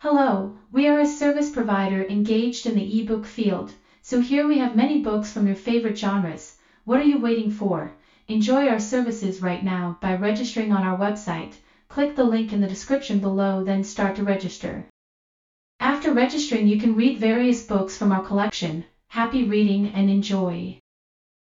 Hello, we are a service provider engaged in the ebook field, so here we have many books from your favorite genres. What are you waiting for? Enjoy our services right now by registering on our website. Click the link in the description below then start to register. After registering you can read various books from our collection. Happy reading and enjoy!